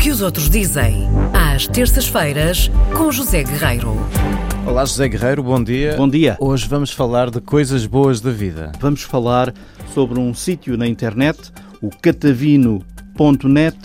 que os outros dizem, às terças-feiras, com José Guerreiro. Olá, José Guerreiro, bom dia. Bom dia. Hoje vamos falar de coisas boas da vida. Vamos falar sobre um sítio na internet, o catavino.net,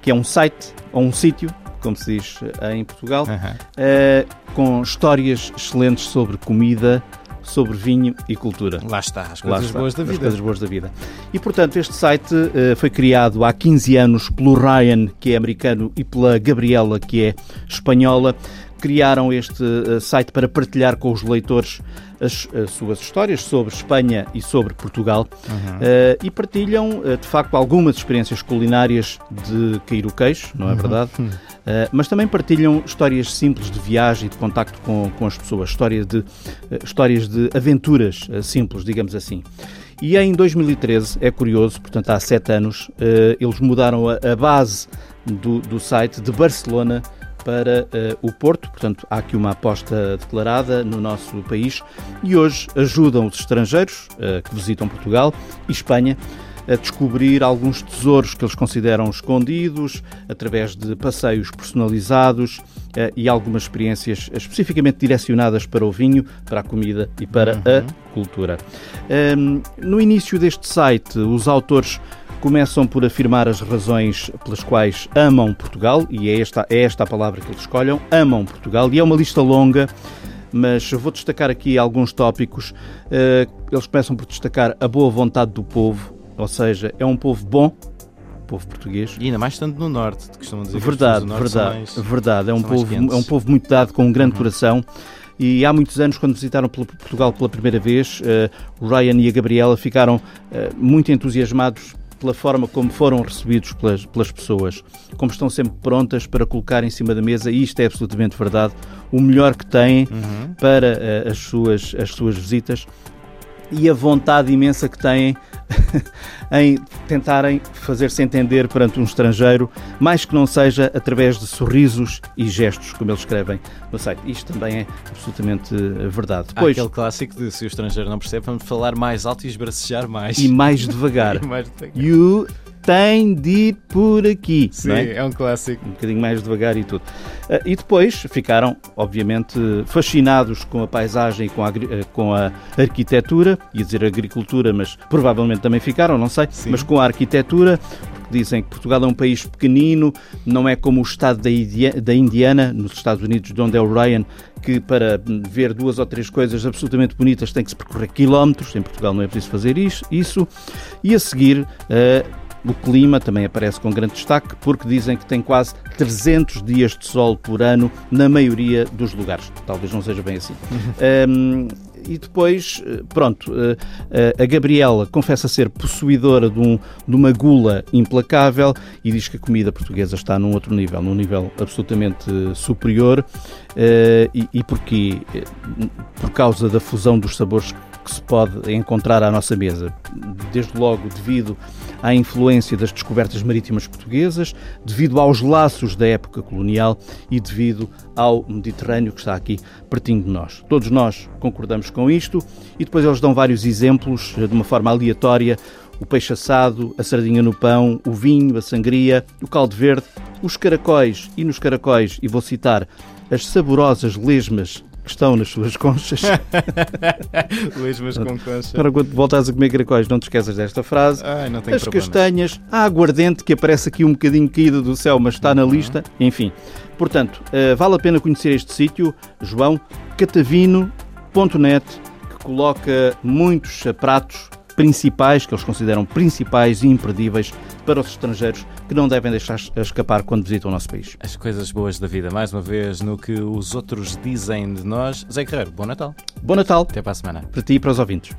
que é um site ou um sítio, como se diz em Portugal, uh, com histórias excelentes sobre comida, sobre vinho e cultura. Lá está, as coisas está, boas da vida. As coisas boas da vida. E, portanto, este site uh, foi criado há 15 anos pelo Ryan, que é americano, e pela Gabriela, que é espanhola. Criaram este uh, site para partilhar com os leitores as, as, suas histórias sobre Espanha e sobre Portugal uhum. uh, e partilham, de facto, algumas experiências culinárias de cair o queixo, não é uhum. verdade? Uhum. Uh, mas também partilham histórias simples de viagem e de contacto com, com as pessoas, histórias de, histórias de aventuras simples, digamos assim. E em 2013, é curioso, portanto há sete anos, eles mudaram a, a base do, do, site de Barcelona para o Porto, portanto há aqui uma aposta declarada no nosso país e hoje ajudam os estrangeiros que visitam Portugal e Espanha a descobrir alguns tesouros que eles consideram escondidos, através de passeios personalizados eh, e algumas experiências especificamente direcionadas para o vinho, para a comida e para uhum. a cultura. Um, no início deste site, os autores começam por afirmar as razões pelas quais amam Portugal, e é esta, é esta a palavra que eles escolhem, amam Portugal, e é uma lista longa mas vou destacar aqui alguns tópicos. Eh, eles começam por destacar a boa vontade do povo, ou seja, é um povo bom, povo português. E ainda mais estando no norte, costumam dizer verdade, que verdade, mais, verdade. É um povo, é um povo muito dado com um grande uhum. coração. E há muitos anos, quando visitaram Portugal pela primeira vez, uh, o Ryan e a Gabriela ficaram uh, muito entusiasmados pela forma como foram recebidos pelas, pelas pessoas, como estão sempre prontas para colocar em cima da mesa, e isto é absolutamente verdade, o melhor que têm uhum. para uh, as, suas, as suas visitas e a vontade imensa que têm em tentarem fazer-se entender perante um estrangeiro, mais que não seja através de sorrisos e gestos, como eles escrevem no site. Isto também é absolutamente eh, verdade. Depois, Há aquele clássico de se o estrangeiro não percebe, vamos falar mais alto e esbracejar mais. E mais devagar. e mais devagar. You tem de ir por aqui. Sim, é? é? um clássico. Um bocadinho mais devagar e tudo. Uh, e depois ficaram, obviamente, fascinados com a paisagem e com a, uh, com a arquitetura, ia dizer agricultura, mas provavelmente também ficaram, não sei, Sim. mas com a arquitetura, dizem que Portugal é um país pequenino, não é como o estado da Indiana, nos Estados Unidos, de onde é o Ryan, que para ver duas ou três coisas absolutamente bonitas tem que se percorrer quilómetros. Em Portugal não é preciso fazer isso. E a seguir. Uh, o clima também aparece com grande destaque, porque dizem que tem quase 300 dias de sol por ano na maioria dos lugares. Talvez não seja bem assim. um, e depois, eh, pronto, eh, eh, a Gabriela confessa ser possuidora de, um, de, uma gula implacável e diz que a comida portuguesa está num outro nível, num nível absolutamente superior. E, e porquê? Por causa da fusão dos sabores que se pode encontrar à nossa mesa. Desde logo devido à influência das descobertas marítimas portuguesas, devido aos laços da época colonial e devido ao Mediterrâneo que está aqui pertinho de nós. Todos nós concordamos com isto e depois eles dão vários exemplos de uma forma aleatória o peixe assado, a sardinha no pão, o vinho, a sangria, o caldo verde, os caracóis e nos caracóis, e vou citar, as saborosas lesmas que estão nas suas conchas. Lesmas com concha. Para quando voltas a comer caracóis, não te esqueças desta frase. Ai, não As problemas. castanhas, a aguardente, que aparece aqui um bocadinho caída do céu, mas está na uhum. lista. Enfim, portanto, uh, vale a pena conhecer este sítio, João, catavino.net, que coloca muitos pratos principais, que eles consideram principais e imperdíveis para os estrangeiros que não devem deixar escapar quando visitam o nosso país. As coisas boas da vida, mais uma vez, no que os outros dizem de nós. Zé Guerreiro, bom Natal. Bom Natal. Até para a semana. Para ti e para os ouvintes.